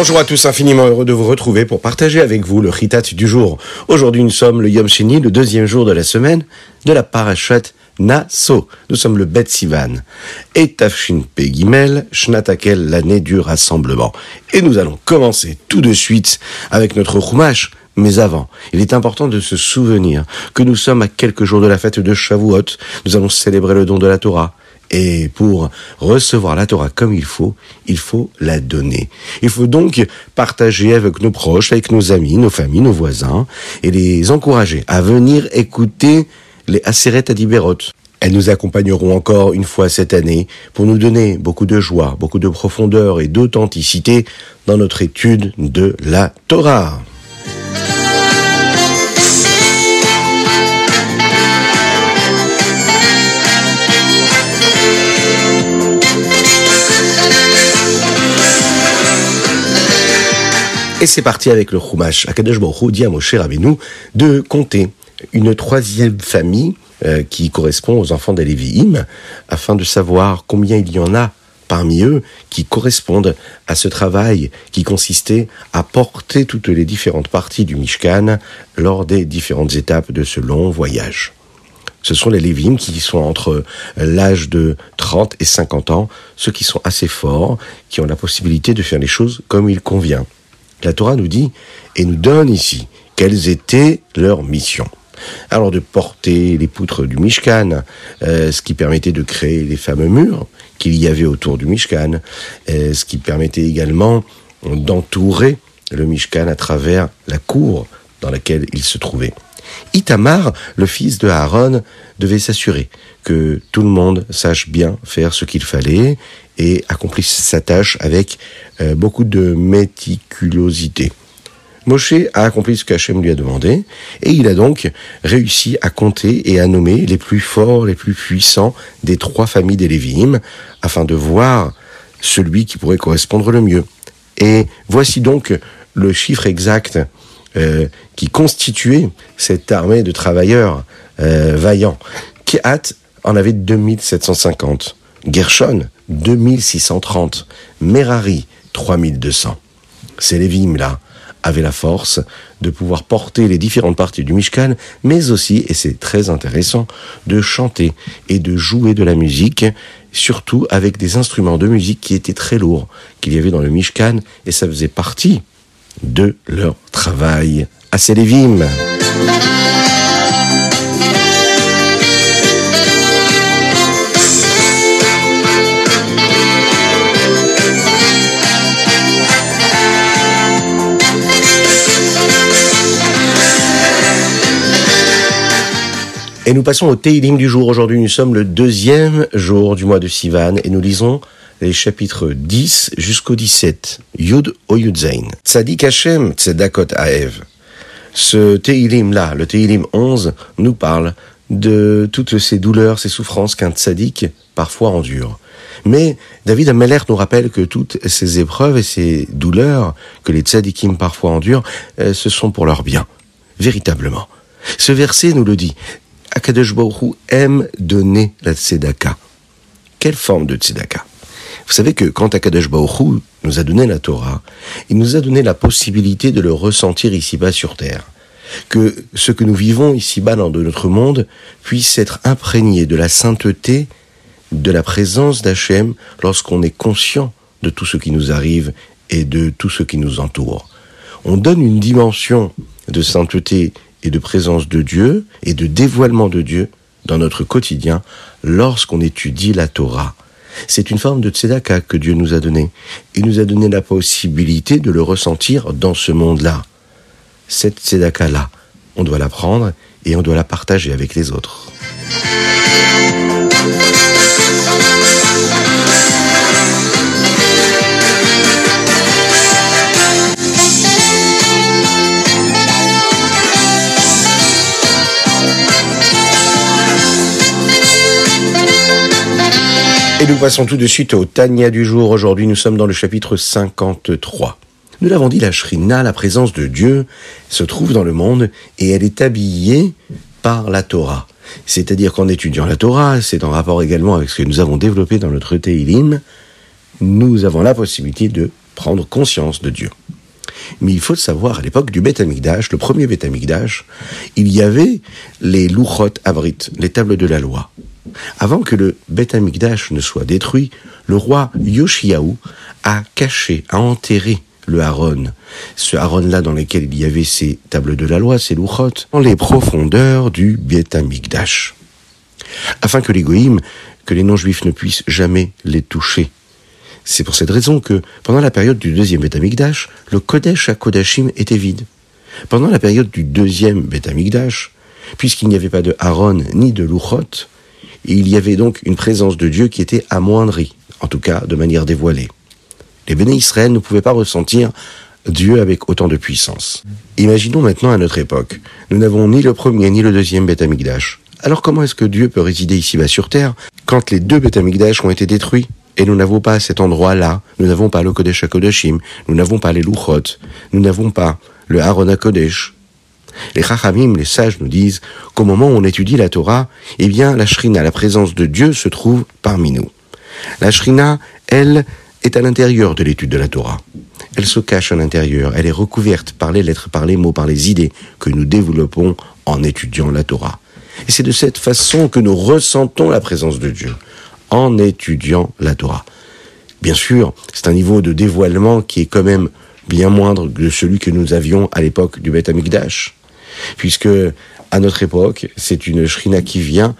Bonjour à tous, infiniment heureux de vous retrouver pour partager avec vous le Ritat du jour. Aujourd'hui, nous sommes le Yom Sheni, le deuxième jour de la semaine de la Parashat Naso. Nous sommes le Bet Sivan. Et Tafshin Pegimel, Shnatakel, l'année du rassemblement. Et nous allons commencer tout de suite avec notre Chumash. Mais avant, il est important de se souvenir que nous sommes à quelques jours de la fête de Shavuot. Nous allons célébrer le don de la Torah. Et pour recevoir la Torah comme il faut, il faut la donner. Il faut donc partager avec nos proches, avec nos amis, nos familles, nos voisins, et les encourager à venir écouter les Aseret Adiberot. Elles nous accompagneront encore une fois cette année pour nous donner beaucoup de joie, beaucoup de profondeur et d'authenticité dans notre étude de la Torah. Et c'est parti avec le Chumash. Akadosh Baruch dit à Moshe Rabbeinu de compter une troisième famille euh, qui correspond aux enfants des Lévi'im, afin de savoir combien il y en a parmi eux qui correspondent à ce travail qui consistait à porter toutes les différentes parties du Mishkan lors des différentes étapes de ce long voyage. Ce sont les Lévim qui sont entre l'âge de 30 et 50 ans, ceux qui sont assez forts, qui ont la possibilité de faire les choses comme il convient. La Torah nous dit et nous donne ici quelles étaient leurs missions. Alors de porter les poutres du Mishkan, euh, ce qui permettait de créer les fameux murs qu'il y avait autour du Mishkan, euh, ce qui permettait également d'entourer le Mishkan à travers la cour dans laquelle il se trouvait. Itamar, le fils de Aaron, devait s'assurer que tout le monde sache bien faire ce qu'il fallait et accomplisse sa tâche avec euh, beaucoup de méticulosité. Moshe a accompli ce qu'Hachem lui a demandé, et il a donc réussi à compter et à nommer les plus forts, les plus puissants des trois familles des Lévim, afin de voir celui qui pourrait correspondre le mieux. Et voici donc le chiffre exact qui constituait cette armée de travailleurs euh, vaillants. Kiat en avait 2750, Gershon 2630, Merari 3200. Ces Lévim-là avaient la force de pouvoir porter les différentes parties du Mishkan, mais aussi, et c'est très intéressant, de chanter et de jouer de la musique, surtout avec des instruments de musique qui étaient très lourds, qu'il y avait dans le Mishkan, et ça faisait partie de leur travail à ces Lévim. Et nous passons au Teilim du jour. Aujourd'hui, nous sommes le deuxième jour du mois de Sivan et nous lisons les chapitres 10 jusqu'au 17. Yud o Yudzain. Tzadik Hashem Tzedakot Aev. Ce Teilim-là, le Teilim 11, nous parle de toutes ces douleurs, ces souffrances qu'un tzaddik parfois endure. Mais David Ameller nous rappelle que toutes ces épreuves et ces douleurs que les tzaddikim parfois endurent, euh, ce sont pour leur bien, véritablement. Ce verset nous le dit. Akadosh Baruch aime donner la tzedaka. Quelle forme de tzedaka? Vous savez que quand Akadosh Baruch nous a donné la Torah, il nous a donné la possibilité de le ressentir ici-bas sur terre. Que ce que nous vivons ici-bas dans notre monde puisse être imprégné de la sainteté, de la présence d'Hachem lorsqu'on est conscient de tout ce qui nous arrive et de tout ce qui nous entoure. On donne une dimension de sainteté et de présence de Dieu et de dévoilement de Dieu dans notre quotidien lorsqu'on étudie la Torah. C'est une forme de tzedaka que Dieu nous a donnée. Il nous a donné la possibilité de le ressentir dans ce monde-là. Cette tzedaka-là, on doit la prendre et on doit la partager avec les autres. Nous passons tout de suite au Tania du jour. Aujourd'hui, nous sommes dans le chapitre 53. Nous l'avons dit, la Shrina, la présence de Dieu, se trouve dans le monde et elle est habillée par la Torah. C'est-à-dire qu'en étudiant la Torah, c'est en rapport également avec ce que nous avons développé dans notre Teilim, nous avons la possibilité de prendre conscience de Dieu. Mais il faut savoir, à l'époque du Beth Amikdash, le premier Beth Amikdash, il y avait les Luchot Avrit, les tables de la loi. Avant que le Beth Amikdash ne soit détruit, le roi Yoshiaou a caché, a enterré le Haron, ce Haron-là dans lequel il y avait ces tables de la loi, ces Luchot, dans les profondeurs du Beth Amikdash. Afin que les goïms, que les non-juifs ne puissent jamais les toucher. C'est pour cette raison que, pendant la période du deuxième Beth Amikdash, le Kodesh à Kodashim était vide. Pendant la période du deuxième Beth Amikdash, puisqu'il n'y avait pas de Aaron ni de Il y avait donc une présence de Dieu qui était amoindrie, en tout cas de manière dévoilée. Les béné Israël ne pouvaient pas ressentir Dieu avec autant de puissance. Imaginons maintenant à notre époque. Nous n'avons ni le premier ni le deuxième Beth Amikdash. Alors comment est-ce que Dieu peut résider ici-bas sur terre quand les deux Beth Amikdash ont été détruits et nous n'avons pas cet endroit-là, nous n'avons pas le Kodesh HaKodeshim, nous n'avons pas les Luchot, nous n'avons pas le Aaron HaKodesh. Les Chachamim, les sages, nous disent qu'au moment où on étudie la Torah, eh bien, la Shrina, la présence de Dieu, se trouve parmi nous. La Shrina, elle, est à l'intérieur de l'étude de la Torah. Elle se cache à l'intérieur, elle est recouverte par les lettres, par les mots, par les idées que nous développons en étudiant la Torah. Et c'est de cette façon que nous ressentons la présence de Dieu en étudiant la Torah. Bien sûr, c'est un niveau de dévoilement qui est quand même bien moindre que celui que nous avions à l'époque du Beth Amikdash, puisque à notre époque, c'est une shrina qui vient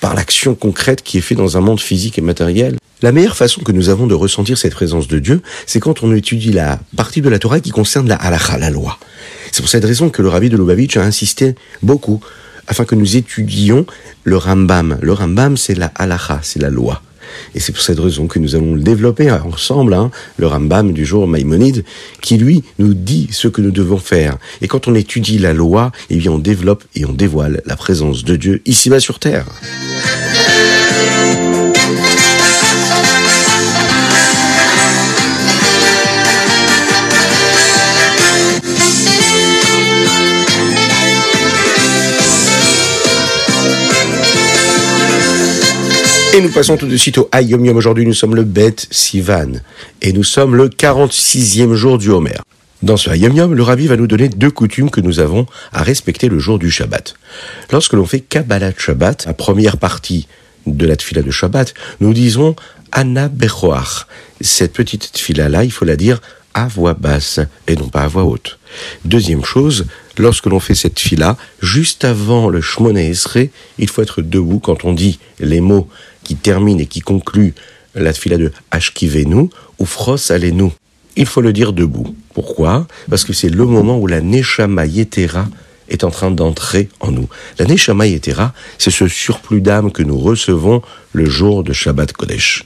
par l'action concrète qui est faite dans un monde physique et matériel. La meilleure façon que nous avons de ressentir cette présence de Dieu, c'est quand on étudie la partie de la Torah qui concerne la halacha, la loi. C'est pour cette raison que le rabbi de Lubavitch a insisté beaucoup afin que nous étudions le Rambam. Le Rambam, c'est la halacha, c'est la loi. Et c'est pour cette raison que nous allons le développer ensemble, hein, le Rambam du jour Maïmonide, qui lui nous dit ce que nous devons faire. Et quand on étudie la loi, eh bien on développe et on dévoile la présence de Dieu ici-bas sur terre. Et nous passons tout de suite au Ayom Yom. Aujourd'hui, nous sommes le Bet Sivan. Et nous sommes le 46e jour du Homer. Dans ce Ayom Yom, le Rabbi va nous donner deux coutumes que nous avons à respecter le jour du Shabbat. Lorsque l'on fait Kabbalat Shabbat, la première partie de la tfila de Shabbat, nous disons Anna. Cette petite tfila-là, il faut la dire à voix basse et non pas à voix haute. Deuxième chose, lorsque l'on fait cette fila, juste avant le Shmona Esrei, il faut être debout quand on dit les mots qui termine et qui conclut la fila de Ashkivenu ou Fros Alenu. Il faut le dire debout. Pourquoi? Parce que c'est le moment où la Neshama Yetera est en train d'entrer en nous. La Neshama Yetera, c'est ce surplus d'âme que nous recevons le jour de Shabbat Kodesh.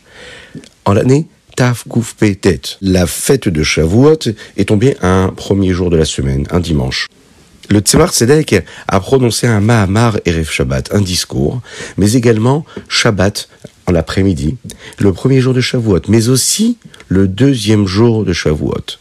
En l'année Taf Petet, la fête de Shavuot est tombée un premier jour de la semaine, un dimanche. Le Tzemar Tzedek a prononcé un Mahamar Erev Shabbat, un discours, mais également Shabbat en l'après-midi, le premier jour de Shavuot, mais aussi le deuxième jour de Shavuot.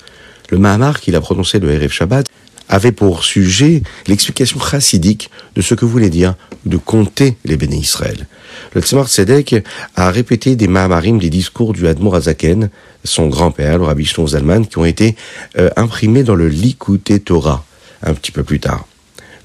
Le Mahamar qu'il a prononcé le Erev Shabbat avait pour sujet l'explication chassidique de ce que voulait dire de compter les béné Israël. Le Tzemar Tzedek a répété des Mahamarim, des discours du Admor Azaken, son grand-père, le Rabbi Shlomo Zalman, qui ont été euh, imprimés dans le Likutei Torah, un petit peu plus tard.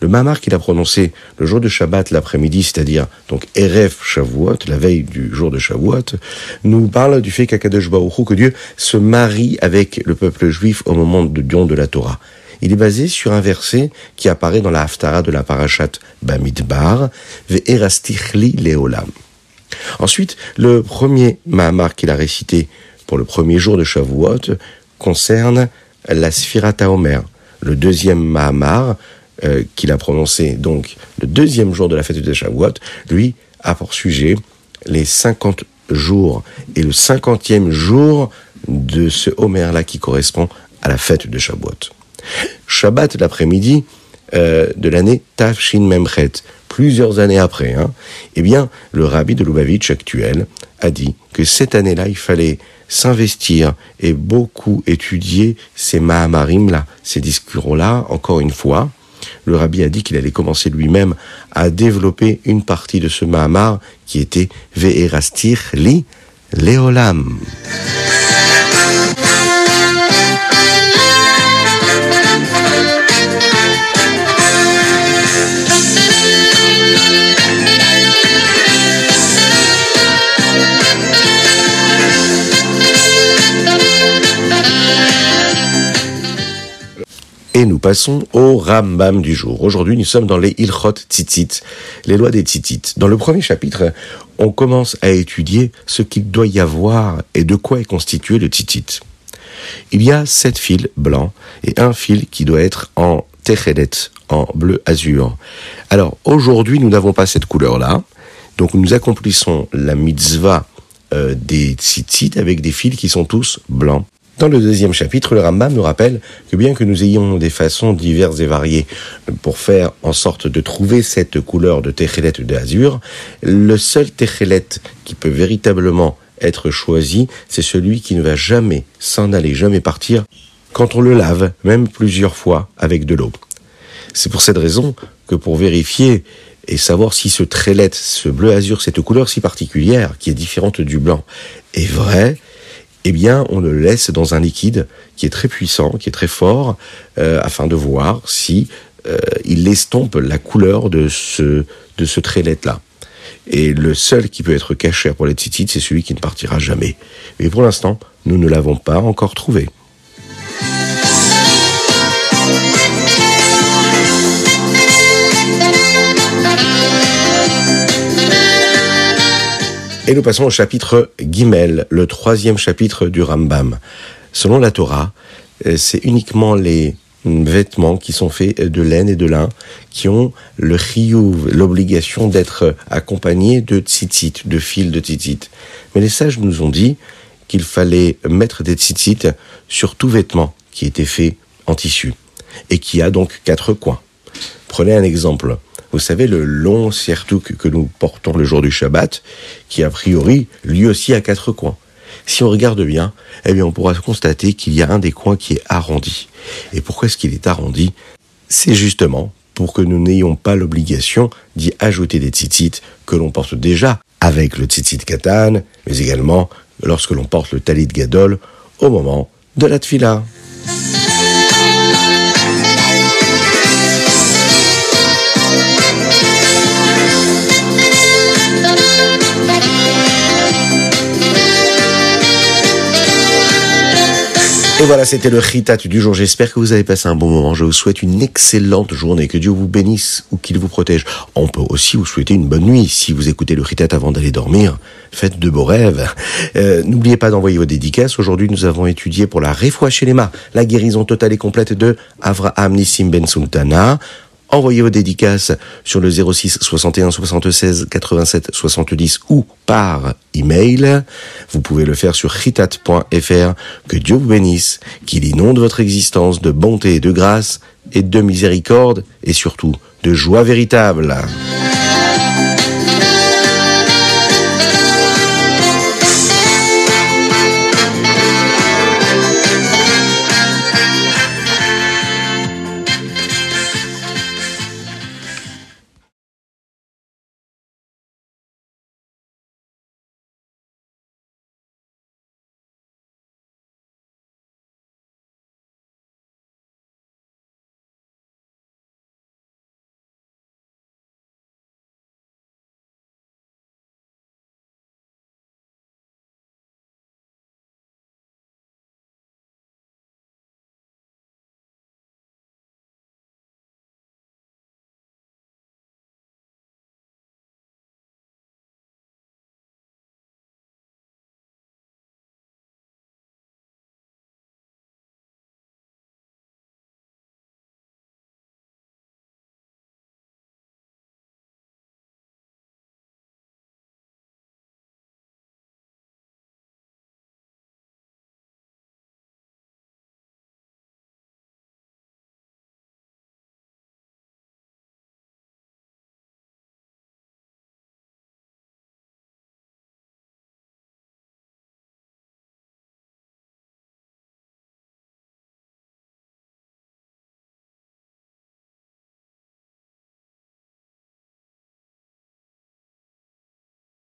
Le mamar qu'il a prononcé le jour de Shabbat l'après-midi, c'est-à-dire donc Erev Shavuot, la veille du jour de Shavuot, nous parle du fait qu'Akadosh Baruch que Dieu se marie avec le peuple juif au moment du don de la Torah. Il est basé sur un verset qui apparaît dans la Haftara de la Parashat Bamidbar, Ve'erastichli leolam. Ensuite, le premier Mahamar qu'il a récité pour le premier jour de Shavuot concerne la Sphirata Omer, le deuxième Mahamar, euh, qu'il a prononcé donc le deuxième jour de la fête de Shavuot, lui a pour sujet les 50 jours et le cinquantième jour de ce Homer-là qui correspond à la fête de Shavuot. Shabbat l'après-midi euh, de l'année Tafshin Memchet, plusieurs années après, hein, eh bien, le rabbi de Lubavitch actuel a dit que cette année-là, il fallait s'investir et beaucoup étudier ces Mahamarim-là, ces discours-là, encore une fois. Le rabbi a dit qu'il allait commencer lui-même à développer une partie de ce Mahamar qui était Ve'erastir li leolam. Passons au Rambam du jour. Aujourd'hui, nous sommes dans les Ilchot Tzitzit, les lois des Tzitzit. Dans le premier chapitre, on commence à étudier ce qu'il doit y avoir et de quoi est constitué le Tzitzit. Il y a sept fils blancs et un fil qui doit être en Techelet, en bleu azur. Alors, aujourd'hui, nous n'avons pas cette couleur-là. Donc, nous accomplissons la mitzvah euh, des tzitzit avec des fils qui sont tous blancs. Dans le deuxième chapitre, le Rambam nous rappelle que bien que nous ayons des façons diverses et variées pour faire en sorte de trouver cette couleur de techelet de azur, le seul techelet qui peut véritablement être choisi, c'est celui qui ne va jamais s'en aller, jamais partir quand on le lave, même plusieurs fois avec de l'eau. C'est pour cette raison que pour vérifier et savoir si ce trélet, ce bleu azur, cette couleur si particulière, qui est différente du blanc, est vrai, eh bien, on le laisse dans un liquide qui est très puissant, qui est très fort, euh, afin de voir si euh, il estompe la couleur de ce de ce là. Et le seul qui peut être caché pour les titites, c'est celui qui ne partira jamais. Mais pour l'instant, nous ne l'avons pas encore trouvé. Et nous passons au chapitre Gimel, le troisième chapitre du Rambam. Selon la Torah, euh, c'est uniquement les vêtements qui sont faits de laine et de lin qui ont le chiyuv, l'obligation d'être accompagnés de tzitzit, de fils de tzitzit. Mais les sages nous ont dit qu'il fallait mettre des tzitzit sur tout vêtement qui était fait en tissu et qui a donc quatre coins. Prenez un exemple. Vous savez, le long sertouk que nous portons le jour du Shabbat, qui a priori, lui aussi, a quatre coins. Si on regarde bien, eh bien, on pourra constater qu'il y a un des coins qui est arrondi. Et pourquoi est-ce qu'il est arrondi? C'est justement pour que nous n'ayons pas l'obligation d'y ajouter des tzitzit que l'on porte déjà avec le tzitzit katan, mais également lorsque l'on porte le talit gadol au moment de la tfila. Voilà, c'était le Ritat du jour. J'espère que vous avez passé un bon moment. Je vous souhaite une excellente journée. Que Dieu vous bénisse ou qu'il vous protège. On peut aussi vous souhaiter une bonne nuit. Si vous écoutez le Ritat avant d'aller dormir, faites de beaux rêves. Euh, n'oubliez pas d'envoyer vos dédicaces. Aujourd'hui, nous avons étudié pour la les la guérison totale et complète de Avraham Nissim Ben Sultana. Envoyez vos dédicaces sur le 06 61 76 87 70 ou par email. Vous pouvez le faire sur chitat.fr. Que Dieu vous bénisse, qu'il inonde votre existence de bonté de grâce et de miséricorde et surtout de joie véritable.